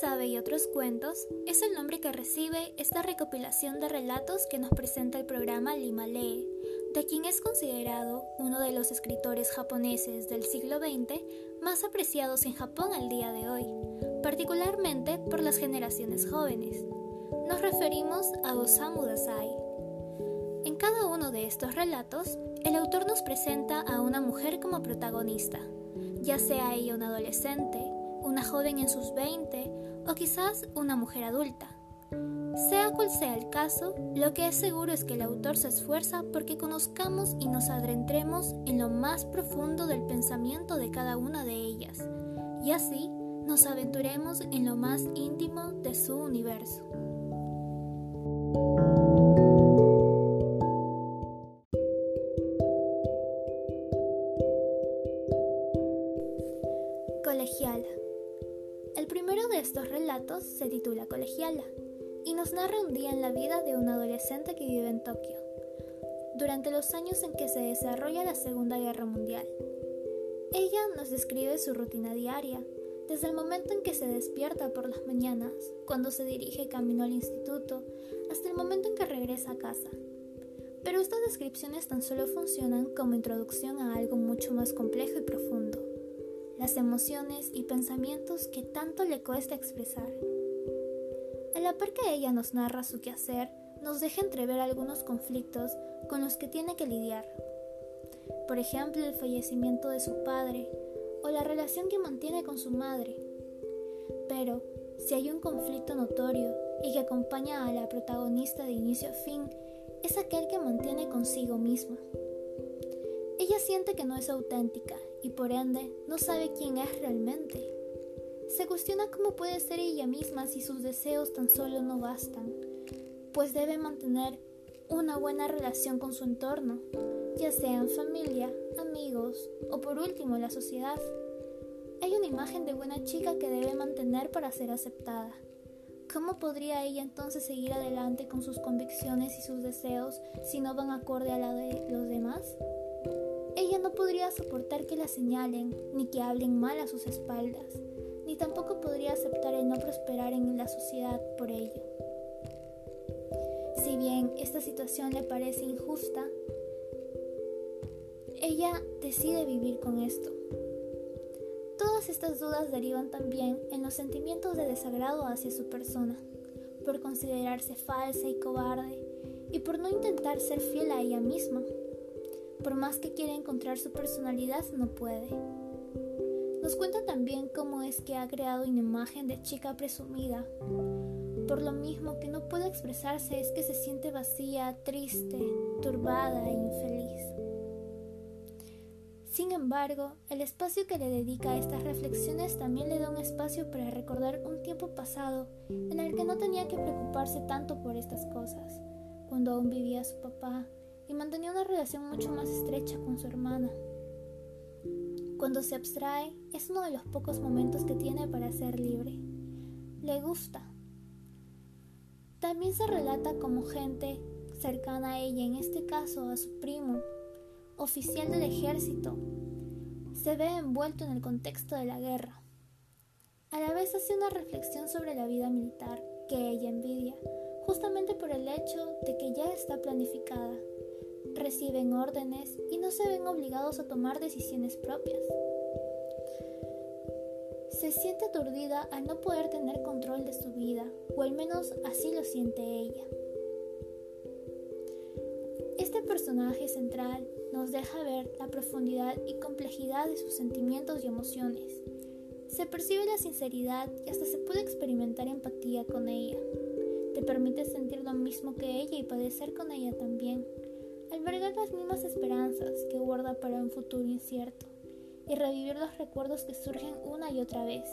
sabe y otros cuentos es el nombre que recibe esta recopilación de relatos que nos presenta el programa Lima Lee, de quien es considerado uno de los escritores japoneses del siglo XX más apreciados en Japón al día de hoy, particularmente por las generaciones jóvenes. Nos referimos a Osamu Dazai. En cada uno de estos relatos, el autor nos presenta a una mujer como protagonista, ya sea ella una adolescente, una joven en sus 20 o quizás una mujer adulta. Sea cual sea el caso, lo que es seguro es que el autor se esfuerza porque conozcamos y nos adentremos en lo más profundo del pensamiento de cada una de ellas, y así nos aventuremos en lo más íntimo de su universo. Un día en la vida de un adolescente que vive en Tokio, durante los años en que se desarrolla la Segunda Guerra Mundial. Ella nos describe su rutina diaria, desde el momento en que se despierta por las mañanas, cuando se dirige camino al instituto, hasta el momento en que regresa a casa. Pero estas descripciones tan solo funcionan como introducción a algo mucho más complejo y profundo, las emociones y pensamientos que tanto le cuesta expresar. A la par que ella nos narra su quehacer, nos deja entrever algunos conflictos con los que tiene que lidiar. Por ejemplo, el fallecimiento de su padre o la relación que mantiene con su madre. Pero, si hay un conflicto notorio y que acompaña a la protagonista de inicio a fin, es aquel que mantiene consigo misma. Ella siente que no es auténtica y por ende no sabe quién es realmente. Se cuestiona cómo puede ser ella misma si sus deseos tan solo no bastan, pues debe mantener una buena relación con su entorno, ya sea en familia, amigos o por último la sociedad. Hay una imagen de buena chica que debe mantener para ser aceptada. ¿Cómo podría ella entonces seguir adelante con sus convicciones y sus deseos si no van acorde a la de los demás? Ella no podría soportar que la señalen ni que hablen mal a sus espaldas ni tampoco podría aceptar el no prosperar en la sociedad por ello. Si bien esta situación le parece injusta, ella decide vivir con esto. Todas estas dudas derivan también en los sentimientos de desagrado hacia su persona, por considerarse falsa y cobarde, y por no intentar ser fiel a ella misma. Por más que quiera encontrar su personalidad, no puede. Nos cuenta también cómo es que ha creado una imagen de chica presumida. Por lo mismo que no puede expresarse es que se siente vacía, triste, turbada e infeliz. Sin embargo, el espacio que le dedica a estas reflexiones también le da un espacio para recordar un tiempo pasado en el que no tenía que preocuparse tanto por estas cosas, cuando aún vivía su papá y mantenía una relación mucho más estrecha con su hermana. Cuando se abstrae, es uno de los pocos momentos que tiene para ser libre. Le gusta. También se relata como gente cercana a ella, en este caso a su primo, oficial del ejército, se ve envuelto en el contexto de la guerra. A la vez hace una reflexión sobre la vida militar que ella envidia, justamente por el hecho de que ya está planificada reciben órdenes y no se ven obligados a tomar decisiones propias. Se siente aturdida al no poder tener control de su vida, o al menos así lo siente ella. Este personaje central nos deja ver la profundidad y complejidad de sus sentimientos y emociones. Se percibe la sinceridad y hasta se puede experimentar empatía con ella. Te permite sentir lo mismo que ella y padecer con ella también albergar las mismas esperanzas que guarda para un futuro incierto y revivir los recuerdos que surgen una y otra vez.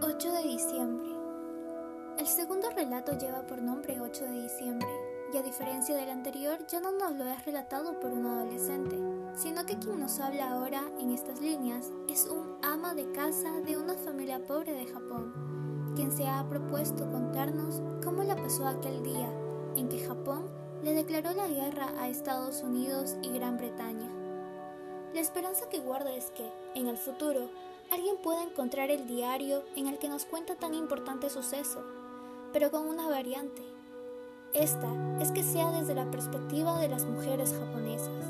...8 de diciembre... El segundo relato lleva por nombre 8 de diciembre y a diferencia del anterior ya no nos lo es relatado por un adolescente, sino que quien nos habla ahora en estas líneas es un ama de casa de una familia pobre de Japón, quien se ha propuesto contarnos cómo la pasó aquel día en que Japón le declaró la guerra a Estados Unidos y Gran Bretaña. La esperanza que guarda es que, en el futuro, alguien pueda encontrar el diario en el que nos cuenta tan importante suceso, pero con una variante. Esta es que sea desde la perspectiva de las mujeres japonesas.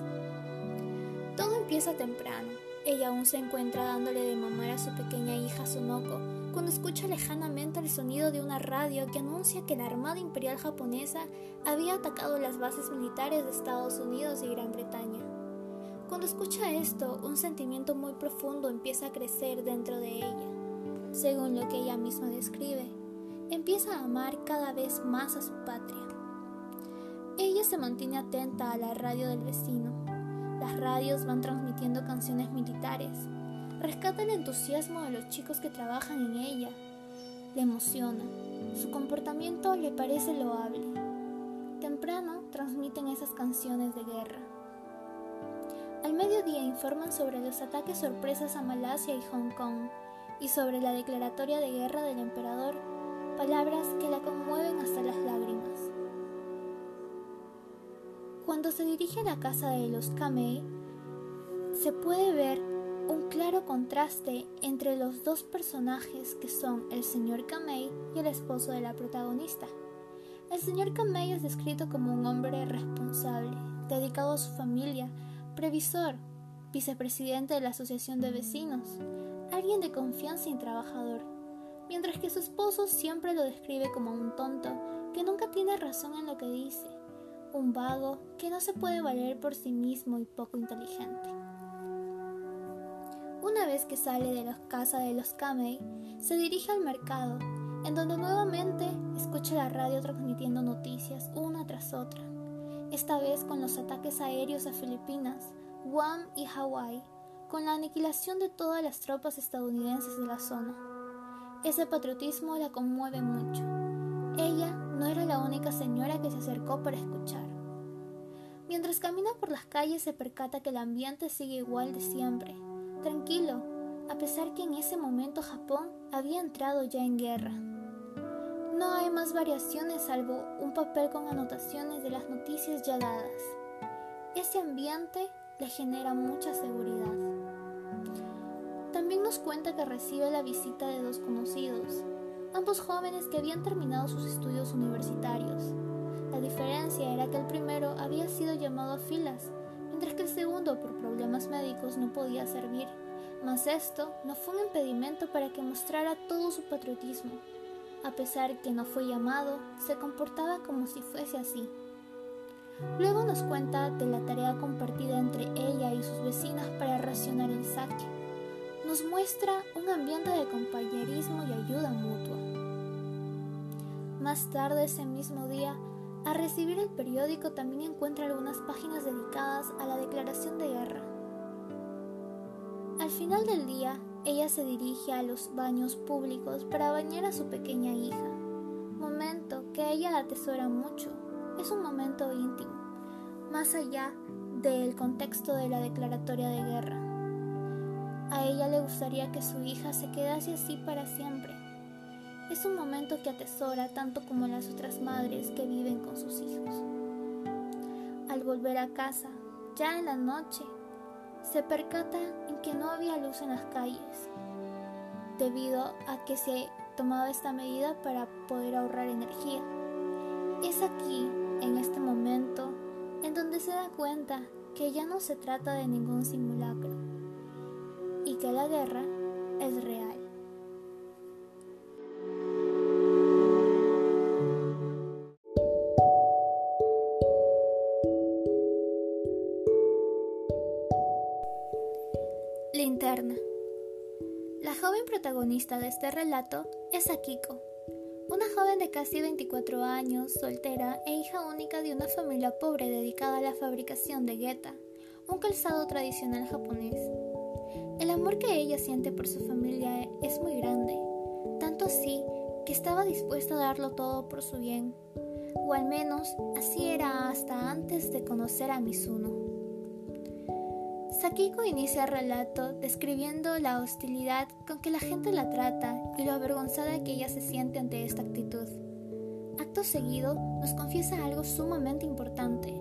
Empieza temprano. Ella aún se encuentra dándole de mamar a su pequeña hija Sunoko cuando escucha lejanamente el sonido de una radio que anuncia que la Armada Imperial japonesa había atacado las bases militares de Estados Unidos y Gran Bretaña. Cuando escucha esto, un sentimiento muy profundo empieza a crecer dentro de ella. Según lo que ella misma describe, empieza a amar cada vez más a su patria. Ella se mantiene atenta a la radio del vecino. Las radios van transmitiendo canciones militares. Rescata el entusiasmo de los chicos que trabajan en ella. Le emociona. Su comportamiento le parece loable. Temprano transmiten esas canciones de guerra. Al mediodía informan sobre los ataques sorpresas a Malasia y Hong Kong y sobre la declaratoria de guerra del emperador, palabras que la conmueven hasta las lágrimas. Cuando se dirige a la casa de los Kamei, se puede ver un claro contraste entre los dos personajes que son el señor Kamei y el esposo de la protagonista. El señor Kamei es descrito como un hombre responsable, dedicado a su familia, previsor, vicepresidente de la Asociación de Vecinos, alguien de confianza y trabajador, mientras que su esposo siempre lo describe como un tonto que nunca tiene razón en lo que dice, un vago que no se puede valer por sí mismo y poco inteligente. Una vez que sale de la casa de los Kamei, se dirige al mercado, en donde nuevamente escucha la radio transmitiendo noticias una tras otra esta vez con los ataques aéreos a Filipinas, Guam y Hawái, con la aniquilación de todas las tropas estadounidenses de la zona. Ese patriotismo la conmueve mucho. Ella no era la única señora que se acercó para escuchar. Mientras camina por las calles se percata que el ambiente sigue igual de siempre, tranquilo, a pesar que en ese momento Japón había entrado ya en guerra. No hay más variaciones salvo un papel con anotaciones de las noticias ya dadas. Ese ambiente le genera mucha seguridad. También nos cuenta que recibe la visita de dos conocidos, ambos jóvenes que habían terminado sus estudios universitarios. La diferencia era que el primero había sido llamado a filas, mientras que el segundo por problemas médicos no podía servir. Mas esto no fue un impedimento para que mostrara todo su patriotismo a pesar que no fue llamado, se comportaba como si fuese así. Luego nos cuenta de la tarea compartida entre ella y sus vecinas para racionar el saque. Nos muestra un ambiente de compañerismo y ayuda mutua. Más tarde ese mismo día, al recibir el periódico también encuentra algunas páginas dedicadas a la declaración de guerra. Al final del día, ella se dirige a los baños públicos para bañar a su pequeña hija, momento que ella atesora mucho. Es un momento íntimo, más allá del contexto de la declaratoria de guerra. A ella le gustaría que su hija se quedase así para siempre. Es un momento que atesora tanto como las otras madres que viven con sus hijos. Al volver a casa, ya en la noche, se percata en que no había luz en las calles, debido a que se tomaba esta medida para poder ahorrar energía. Es aquí, en este momento, en donde se da cuenta que ya no se trata de ningún simulacro y que la guerra es real. La joven protagonista de este relato es Akiko, una joven de casi 24 años, soltera e hija única de una familia pobre dedicada a la fabricación de geta, un calzado tradicional japonés. El amor que ella siente por su familia es muy grande, tanto así que estaba dispuesta a darlo todo por su bien, o al menos así era hasta antes de conocer a Mizuno. Sakiko inicia el relato describiendo la hostilidad con que la gente la trata y lo avergonzada que ella se siente ante esta actitud. Acto seguido nos confiesa algo sumamente importante,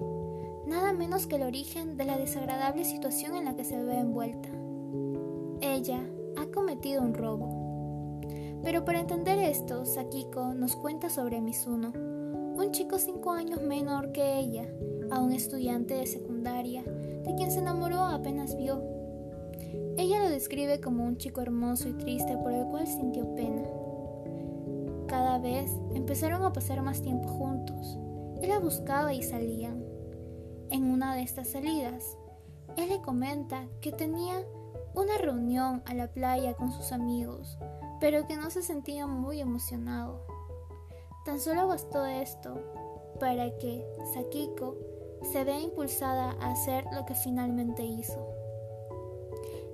nada menos que el origen de la desagradable situación en la que se ve envuelta. Ella ha cometido un robo. Pero para entender esto, Sakiko nos cuenta sobre Mizuno, un chico cinco años menor que ella, a un estudiante de secundaria de quien se enamoró apenas vio. Ella lo describe como un chico hermoso y triste por el cual sintió pena. Cada vez empezaron a pasar más tiempo juntos. Él la buscaba y salían. En una de estas salidas, él le comenta que tenía una reunión a la playa con sus amigos, pero que no se sentía muy emocionado. Tan solo bastó esto para que Sakiko se ve impulsada a hacer lo que finalmente hizo.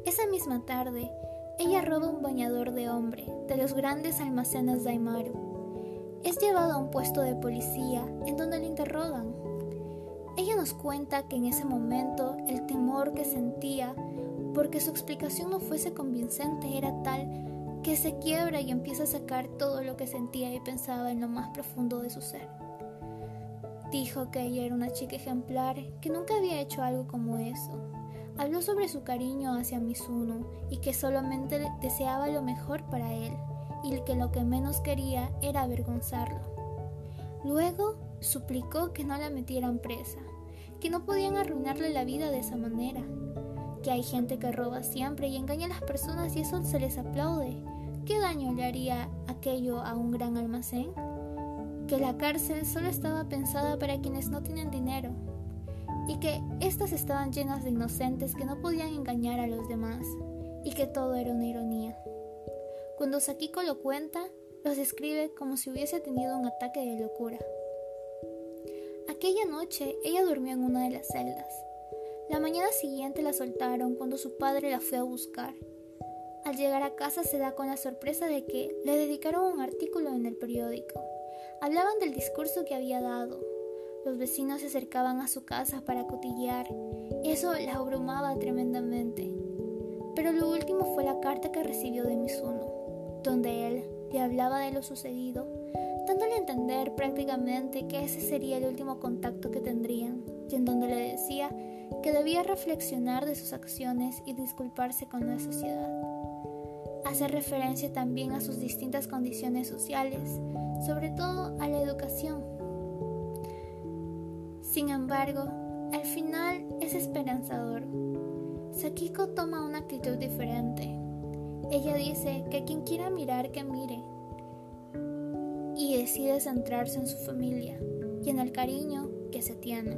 Esa misma tarde, ella roba un bañador de hombre de los grandes almacenes de Aimaru. Es llevado a un puesto de policía en donde le interrogan. Ella nos cuenta que en ese momento el temor que sentía porque su explicación no fuese convincente era tal que se quiebra y empieza a sacar todo lo que sentía y pensaba en lo más profundo de su ser. Dijo que ella era una chica ejemplar, que nunca había hecho algo como eso. Habló sobre su cariño hacia Mizuno y que solamente deseaba lo mejor para él y que lo que menos quería era avergonzarlo. Luego suplicó que no la metieran presa, que no podían arruinarle la vida de esa manera, que hay gente que roba siempre y engaña a las personas y eso se les aplaude. ¿Qué daño le haría aquello a un gran almacén? Que la cárcel solo estaba pensada para quienes no tienen dinero y que éstas estaban llenas de inocentes que no podían engañar a los demás y que todo era una ironía. Cuando Sakiko lo cuenta, los describe como si hubiese tenido un ataque de locura. Aquella noche ella durmió en una de las celdas. La mañana siguiente la soltaron cuando su padre la fue a buscar. Al llegar a casa se da con la sorpresa de que le dedicaron un artículo en el periódico Hablaban del discurso que había dado. Los vecinos se acercaban a su casa para cotillear. Eso la abrumaba tremendamente. Pero lo último fue la carta que recibió de Mizuno, donde él le hablaba de lo sucedido, dándole a entender prácticamente que ese sería el último contacto que tendrían, y en donde le decía que debía reflexionar de sus acciones y disculparse con la sociedad. Hace referencia también a sus distintas condiciones sociales, sobre todo a la educación. Sin embargo, al final es esperanzador. Sakiko toma una actitud diferente. Ella dice que quien quiera mirar, que mire. Y decide centrarse en su familia y en el cariño que se tiene.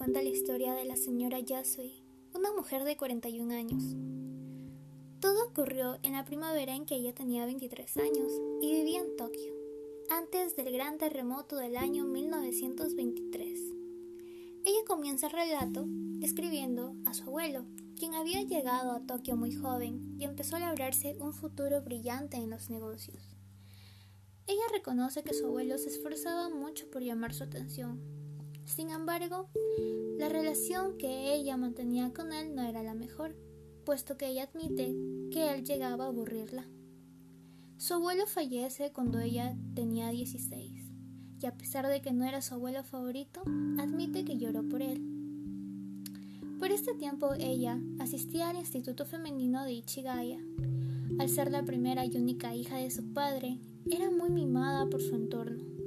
Cuenta la historia de la señora Yasui, una mujer de 41 años. Todo ocurrió en la primavera en que ella tenía 23 años y vivía en Tokio, antes del gran terremoto del año 1923. Ella comienza el relato describiendo a su abuelo, quien había llegado a Tokio muy joven y empezó a labrarse un futuro brillante en los negocios. Ella reconoce que su abuelo se esforzaba mucho por llamar su atención, sin embargo, la relación que ella mantenía con él no era la mejor, puesto que ella admite que él llegaba a aburrirla. Su abuelo fallece cuando ella tenía 16, y a pesar de que no era su abuelo favorito, admite que lloró por él. Por este tiempo ella asistía al Instituto Femenino de Ichigaya. Al ser la primera y única hija de su padre, era muy mimada por su entorno.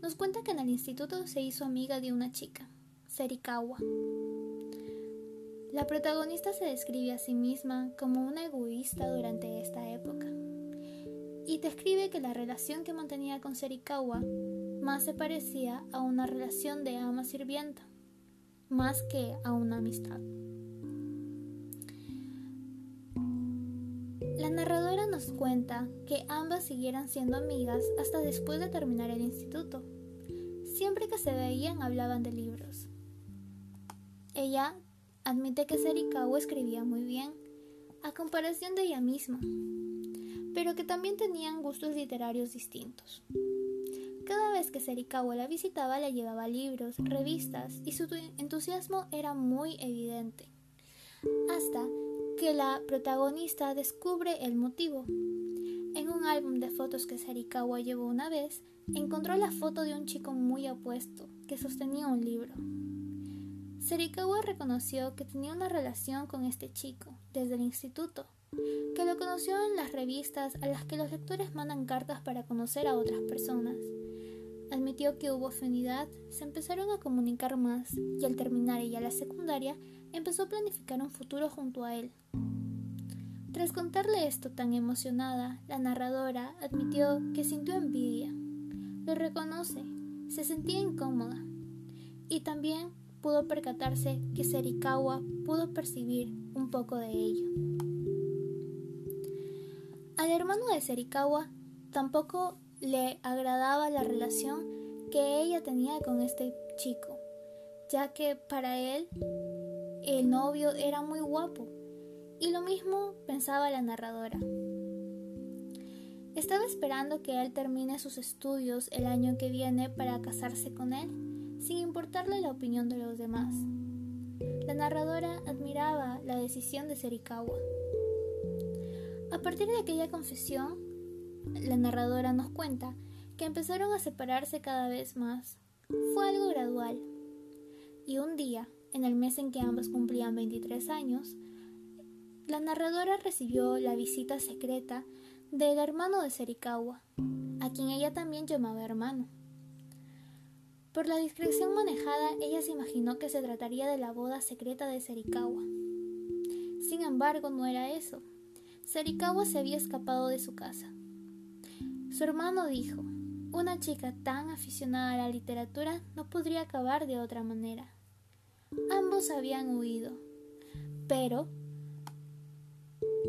Nos cuenta que en el instituto se hizo amiga de una chica, Serikawa. La protagonista se describe a sí misma como una egoísta durante esta época y describe que la relación que mantenía con Serikawa más se parecía a una relación de ama-sirvienta, más que a una amistad. La narradora nos cuenta que ambas siguieran siendo amigas hasta después de terminar el instituto. Siempre que se veían hablaban de libros. Ella admite que Serikawa escribía muy bien, a comparación de ella misma, pero que también tenían gustos literarios distintos. Cada vez que Serikawa la visitaba le llevaba libros, revistas y su entusiasmo era muy evidente. Hasta que la protagonista descubre el motivo. En un álbum de fotos que Serikawa llevó una vez, encontró la foto de un chico muy apuesto que sostenía un libro. Serikawa reconoció que tenía una relación con este chico desde el instituto, que lo conoció en las revistas a las que los lectores mandan cartas para conocer a otras personas Admitió que hubo afinidad, se empezaron a comunicar más y al terminar ella la secundaria empezó a planificar un futuro junto a él. Tras contarle esto tan emocionada, la narradora admitió que sintió envidia. Lo reconoce, se sentía incómoda y también pudo percatarse que Serikawa pudo percibir un poco de ello. Al hermano de Serikawa tampoco le agradaba la relación que ella tenía con este chico, ya que para él el novio era muy guapo, y lo mismo pensaba la narradora. Estaba esperando que él termine sus estudios el año que viene para casarse con él, sin importarle la opinión de los demás. La narradora admiraba la decisión de Serikawa. A partir de aquella confesión, la narradora nos cuenta que empezaron a separarse cada vez más. Fue algo gradual. Y un día, en el mes en que ambas cumplían 23 años, la narradora recibió la visita secreta del hermano de Serikawa, a quien ella también llamaba hermano. Por la discreción manejada, ella se imaginó que se trataría de la boda secreta de Serikawa. Sin embargo, no era eso. Serikawa se había escapado de su casa. Su hermano dijo, una chica tan aficionada a la literatura no podría acabar de otra manera. Ambos habían huido, pero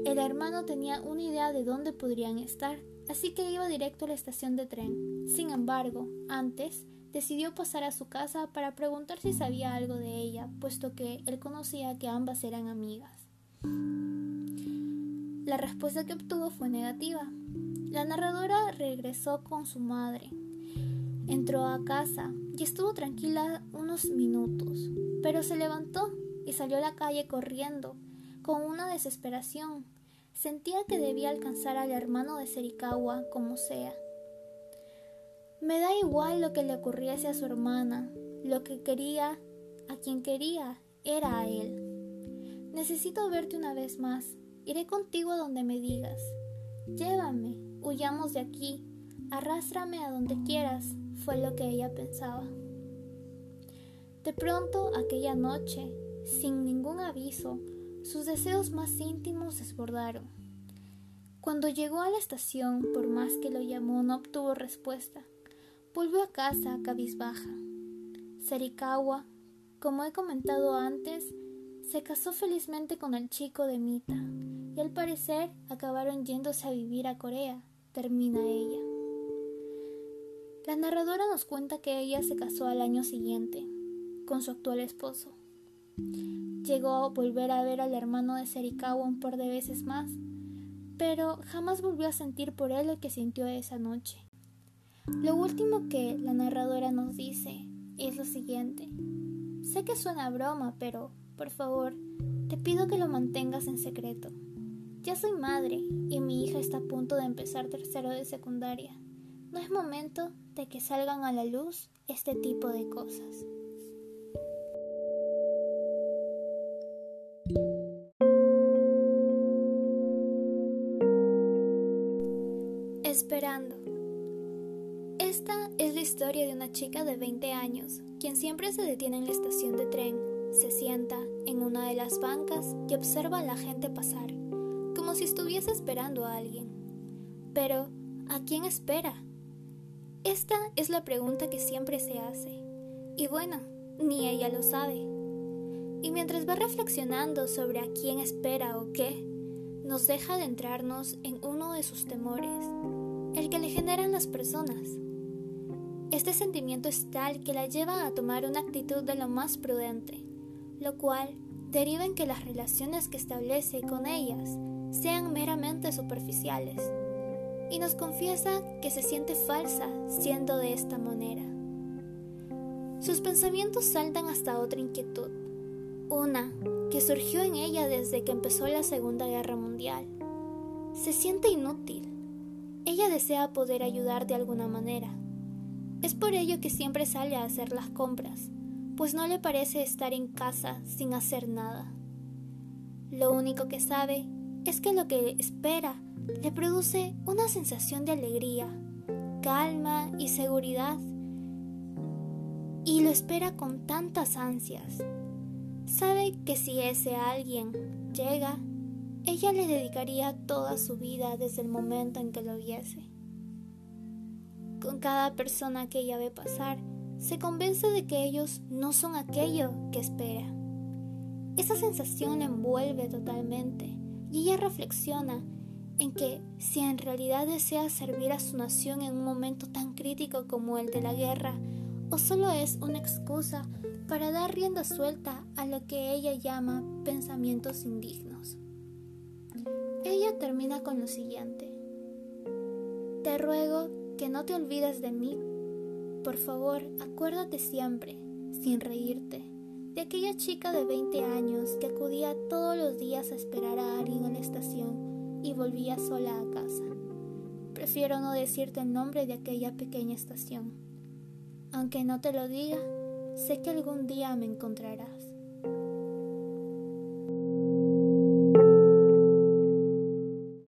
el hermano tenía una idea de dónde podrían estar, así que iba directo a la estación de tren. Sin embargo, antes decidió pasar a su casa para preguntar si sabía algo de ella, puesto que él conocía que ambas eran amigas. La respuesta que obtuvo fue negativa, la narradora regresó con su madre. Entró a casa y estuvo tranquila unos minutos, pero se levantó y salió a la calle corriendo, con una desesperación. Sentía que debía alcanzar al hermano de Serikawa como sea. Me da igual lo que le ocurriese a su hermana, lo que quería, a quien quería, era a él. Necesito verte una vez más. Iré contigo donde me digas. Llévame, huyamos de aquí, arrástrame a donde quieras, fue lo que ella pensaba. De pronto, aquella noche, sin ningún aviso, sus deseos más íntimos desbordaron. Cuando llegó a la estación, por más que lo llamó, no obtuvo respuesta. Volvió a casa cabizbaja. Serikawa, como he comentado antes, se casó felizmente con el chico de Mita y al parecer acabaron yéndose a vivir a Corea, termina ella. La narradora nos cuenta que ella se casó al año siguiente con su actual esposo. Llegó a volver a ver al hermano de Serikawa un par de veces más, pero jamás volvió a sentir por él lo que sintió esa noche. Lo último que la narradora nos dice es lo siguiente. Sé que suena broma, pero, por favor, te pido que lo mantengas en secreto. Ya soy madre y mi hija está a punto de empezar tercero de secundaria. No es momento de que salgan a la luz este tipo de cosas. Esperando. Esta es la historia de una chica de 20 años, quien siempre se detiene en la estación de tren, se sienta en una de las bancas y observa a la gente pasar estuviese esperando a alguien. Pero, ¿a quién espera? Esta es la pregunta que siempre se hace. Y bueno, ni ella lo sabe. Y mientras va reflexionando sobre a quién espera o qué, nos deja adentrarnos en uno de sus temores, el que le generan las personas. Este sentimiento es tal que la lleva a tomar una actitud de lo más prudente, lo cual deriva en que las relaciones que establece con ellas sean meramente superficiales y nos confiesa que se siente falsa siendo de esta manera. Sus pensamientos saltan hasta otra inquietud, una que surgió en ella desde que empezó la Segunda Guerra Mundial. Se siente inútil. Ella desea poder ayudar de alguna manera. Es por ello que siempre sale a hacer las compras, pues no le parece estar en casa sin hacer nada. Lo único que sabe es que lo que espera le produce una sensación de alegría, calma y seguridad, y lo espera con tantas ansias. Sabe que si ese alguien llega, ella le dedicaría toda su vida desde el momento en que lo viese. Con cada persona que ella ve pasar, se convence de que ellos no son aquello que espera. Esa sensación la envuelve totalmente y ella reflexiona en que si en realidad desea servir a su nación en un momento tan crítico como el de la guerra, o solo es una excusa para dar rienda suelta a lo que ella llama pensamientos indignos. Ella termina con lo siguiente. Te ruego que no te olvides de mí. Por favor, acuérdate siempre, sin reírte, de aquella chica de 20 años que acudía todos los días a esperar a alguien en la estación y volvía sola a casa. Prefiero no decirte el nombre de aquella pequeña estación. Aunque no te lo diga, sé que algún día me encontrarás.